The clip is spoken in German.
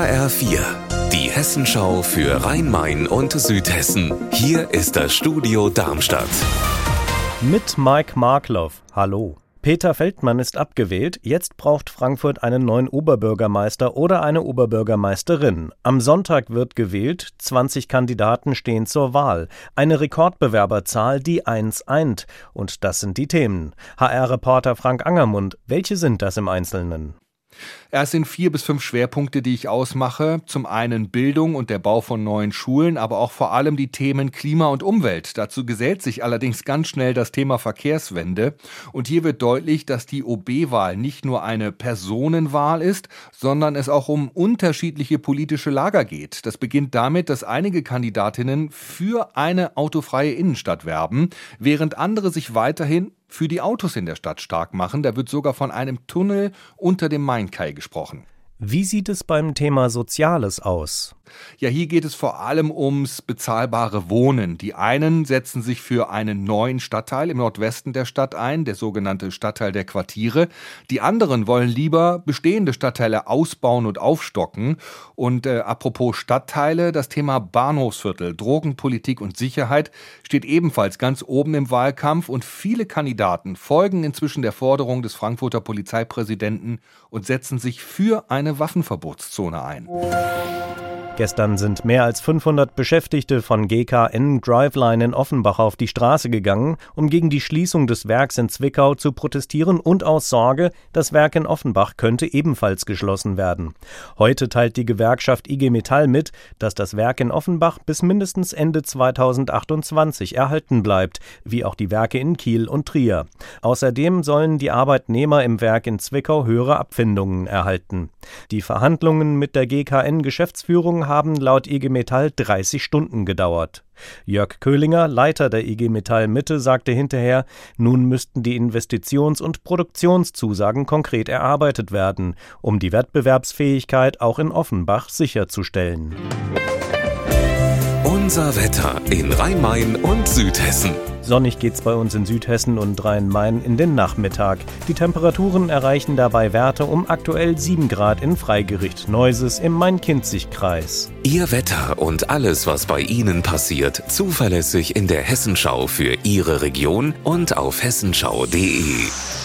HR4, die Hessenschau für Rhein-Main und Südhessen. Hier ist das Studio Darmstadt. Mit Mike Markloff. Hallo. Peter Feldmann ist abgewählt. Jetzt braucht Frankfurt einen neuen Oberbürgermeister oder eine Oberbürgermeisterin. Am Sonntag wird gewählt. 20 Kandidaten stehen zur Wahl. Eine Rekordbewerberzahl, die eins eint. Und das sind die Themen. HR-Reporter Frank Angermund. Welche sind das im Einzelnen? Es sind vier bis fünf Schwerpunkte, die ich ausmache. Zum einen Bildung und der Bau von neuen Schulen, aber auch vor allem die Themen Klima und Umwelt. Dazu gesellt sich allerdings ganz schnell das Thema Verkehrswende. Und hier wird deutlich, dass die OB-Wahl nicht nur eine Personenwahl ist, sondern es auch um unterschiedliche politische Lager geht. Das beginnt damit, dass einige Kandidatinnen für eine autofreie Innenstadt werben, während andere sich weiterhin für die Autos in der Stadt stark machen. Da wird sogar von einem Tunnel unter dem Mainkai gesprochen. Wie sieht es beim Thema Soziales aus? Ja, hier geht es vor allem ums bezahlbare Wohnen. Die einen setzen sich für einen neuen Stadtteil im Nordwesten der Stadt ein, der sogenannte Stadtteil der Quartiere. Die anderen wollen lieber bestehende Stadtteile ausbauen und aufstocken. Und äh, apropos Stadtteile, das Thema Bahnhofsviertel, Drogenpolitik und Sicherheit steht ebenfalls ganz oben im Wahlkampf und viele Kandidaten folgen inzwischen der Forderung des Frankfurter Polizeipräsidenten und setzen sich für eine Waffenverbotszone ein. Gestern sind mehr als 500 Beschäftigte von GKN Driveline in Offenbach auf die Straße gegangen, um gegen die Schließung des Werks in Zwickau zu protestieren und aus Sorge, das Werk in Offenbach könnte ebenfalls geschlossen werden. Heute teilt die Gewerkschaft IG Metall mit, dass das Werk in Offenbach bis mindestens Ende 2028 erhalten bleibt, wie auch die Werke in Kiel und Trier. Außerdem sollen die Arbeitnehmer im Werk in Zwickau höhere Abfindungen erhalten. Die Verhandlungen mit der GKN Geschäftsführung haben laut IG Metall 30 Stunden gedauert. Jörg Köhlinger, Leiter der IG Metall Mitte, sagte hinterher, nun müssten die Investitions- und Produktionszusagen konkret erarbeitet werden, um die Wettbewerbsfähigkeit auch in Offenbach sicherzustellen. Unser Wetter in Rhein-Main und Südhessen. Sonnig geht's bei uns in Südhessen und Rhein-Main in den Nachmittag. Die Temperaturen erreichen dabei Werte um aktuell 7 Grad in Freigericht Neuses im Main-Kinzig-Kreis. Ihr Wetter und alles, was bei Ihnen passiert, zuverlässig in der Hessenschau für Ihre Region und auf hessenschau.de.